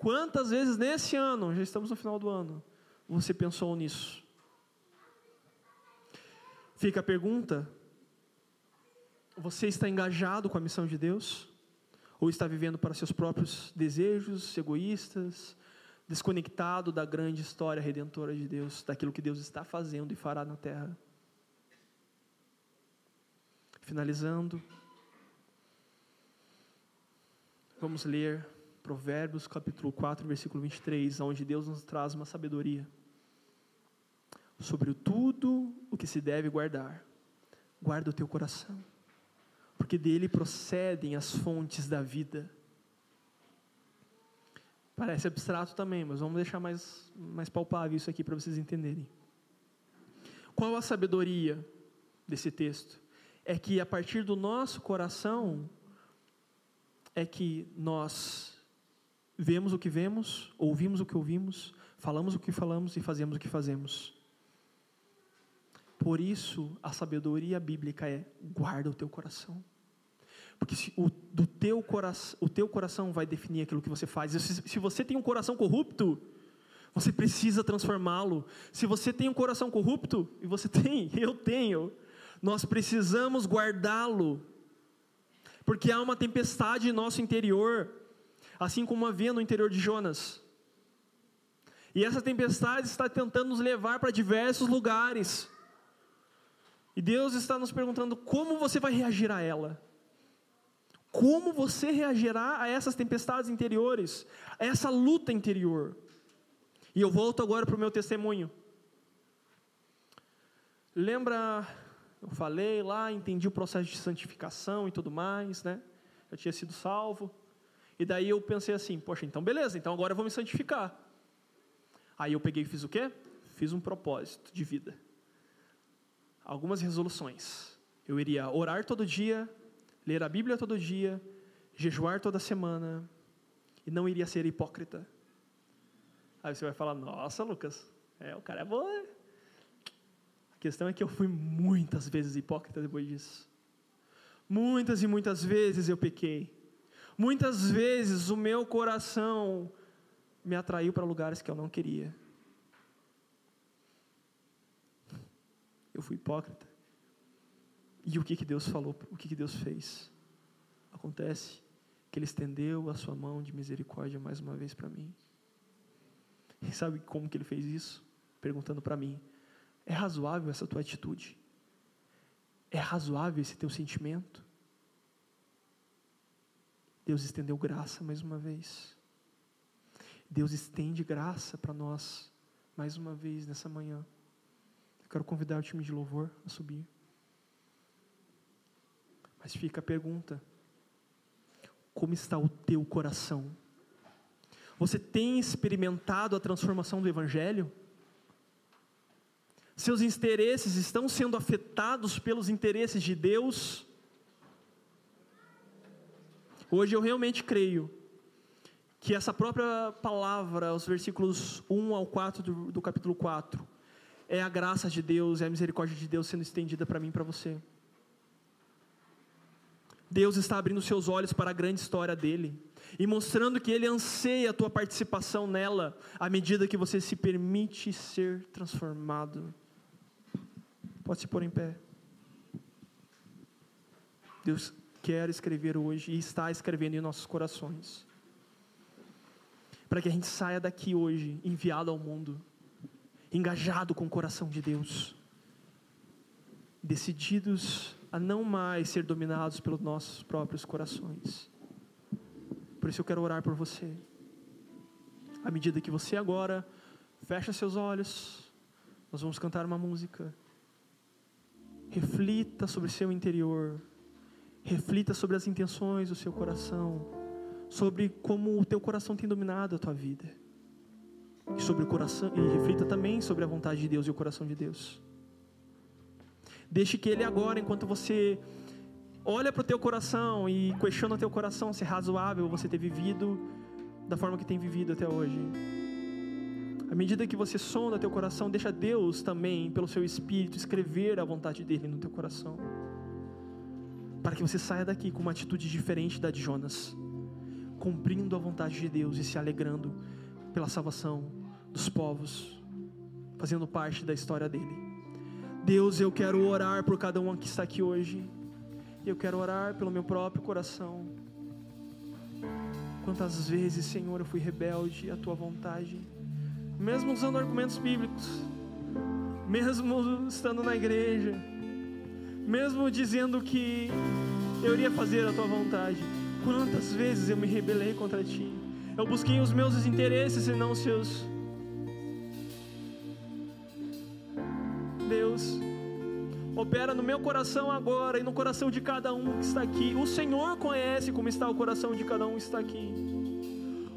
Quantas vezes nesse ano, já estamos no final do ano, você pensou nisso? Fica a pergunta: você está engajado com a missão de Deus? Ou está vivendo para seus próprios desejos egoístas, desconectado da grande história redentora de Deus, daquilo que Deus está fazendo e fará na terra? Finalizando, vamos ler Provérbios capítulo 4, versículo 23, onde Deus nos traz uma sabedoria sobre tudo o que se deve guardar. Guarda o teu coração, porque dele procedem as fontes da vida. Parece abstrato também, mas vamos deixar mais, mais palpável isso aqui para vocês entenderem. Qual a sabedoria desse texto? é que a partir do nosso coração é que nós vemos o que vemos, ouvimos o que ouvimos, falamos o que falamos e fazemos o que fazemos. Por isso, a sabedoria bíblica é guarda o teu coração. Porque se, o, do teu coração, o teu coração vai definir aquilo que você faz. Se, se você tem um coração corrupto, você precisa transformá-lo. Se você tem um coração corrupto, e você tem, eu tenho, nós precisamos guardá-lo, porque há uma tempestade em nosso interior, assim como havia no interior de Jonas. E essa tempestade está tentando nos levar para diversos lugares. E Deus está nos perguntando como você vai reagir a ela. Como você reagirá a essas tempestades interiores, a essa luta interior. E eu volto agora para o meu testemunho. Lembra eu falei lá, entendi o processo de santificação e tudo mais, né? Eu tinha sido salvo. E daí eu pensei assim, poxa, então beleza, então agora eu vou me santificar. Aí eu peguei e fiz o quê? Fiz um propósito de vida. Algumas resoluções. Eu iria orar todo dia, ler a Bíblia todo dia, jejuar toda semana e não iria ser hipócrita. Aí você vai falar, nossa, Lucas, é, o cara é bom, né? questão é que eu fui muitas vezes hipócrita depois disso. Muitas e muitas vezes eu pequei. Muitas vezes o meu coração me atraiu para lugares que eu não queria. Eu fui hipócrita. E o que, que Deus falou? O que, que Deus fez? Acontece que Ele estendeu a sua mão de misericórdia mais uma vez para mim. E sabe como que Ele fez isso? Perguntando para mim: é razoável essa tua atitude? É razoável esse teu sentimento? Deus estendeu graça mais uma vez. Deus estende graça para nós mais uma vez nessa manhã. Eu quero convidar o time de louvor a subir. Mas fica a pergunta: como está o teu coração? Você tem experimentado a transformação do Evangelho? Seus interesses estão sendo afetados pelos interesses de Deus? Hoje eu realmente creio que essa própria palavra, os versículos 1 ao 4 do, do capítulo 4, é a graça de Deus, é a misericórdia de Deus sendo estendida para mim e para você. Deus está abrindo seus olhos para a grande história dele e mostrando que ele anseia a tua participação nela à medida que você se permite ser transformado. Pode se pôr em pé. Deus quer escrever hoje e está escrevendo em nossos corações. Para que a gente saia daqui hoje enviado ao mundo, engajado com o coração de Deus, decididos a não mais ser dominados pelos nossos próprios corações. Por isso eu quero orar por você. À medida que você agora fecha seus olhos, nós vamos cantar uma música. Reflita sobre seu interior. Reflita sobre as intenções do seu coração, sobre como o teu coração tem dominado a tua vida. E sobre o coração e reflita também sobre a vontade de Deus e o coração de Deus. Deixe que ele agora, enquanto você olha para o teu coração e questiona o teu coração se é razoável você ter vivido da forma que tem vivido até hoje. À medida que você sonda teu coração, deixa Deus também, pelo seu espírito, escrever a vontade dele no teu coração para que você saia daqui com uma atitude diferente da de Jonas, cumprindo a vontade de Deus e se alegrando pela salvação dos povos, fazendo parte da história dele. Deus, eu quero orar por cada um que está aqui hoje. Eu quero orar pelo meu próprio coração. Quantas vezes, Senhor, eu fui rebelde à tua vontade, mesmo usando argumentos bíblicos, mesmo estando na igreja mesmo dizendo que eu iria fazer a tua vontade. Quantas vezes eu me rebelei contra ti? Eu busquei os meus interesses e não os seus. Deus, opera no meu coração agora e no coração de cada um que está aqui. O Senhor conhece como está o coração de cada um que está aqui.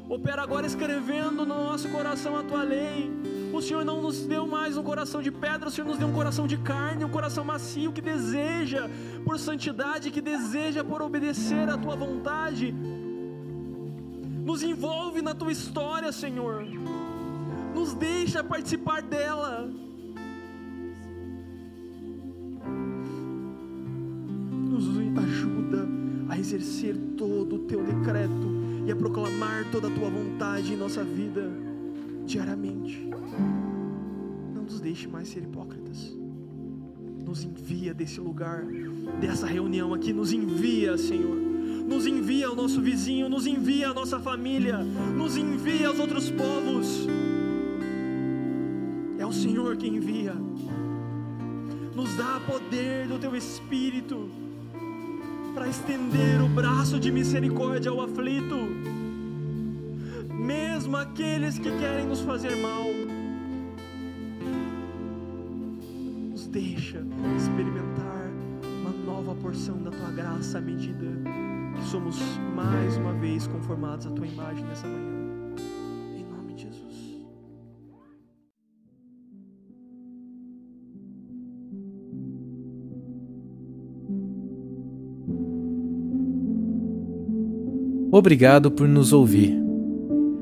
Opera agora escrevendo no nosso coração a tua lei o Senhor não nos deu mais um coração de pedra, o Senhor nos deu um coração de carne, um coração macio que deseja por santidade, que deseja por obedecer à tua vontade. Nos envolve na tua história, Senhor. Nos deixa participar dela. Nos ajuda a exercer todo o teu decreto e a proclamar toda a tua vontade em nossa vida diariamente. Não nos deixe mais ser hipócritas. Nos envia desse lugar, dessa reunião aqui, nos envia, Senhor. Nos envia ao nosso vizinho, nos envia à nossa família, nos envia aos outros povos. É o Senhor que envia. Nos dá poder do teu espírito para estender o braço de misericórdia ao aflito mesmo aqueles que querem nos fazer mal. Nos deixa experimentar uma nova porção da tua graça à medida que somos mais uma vez conformados à tua imagem nessa manhã. Obrigado por nos ouvir.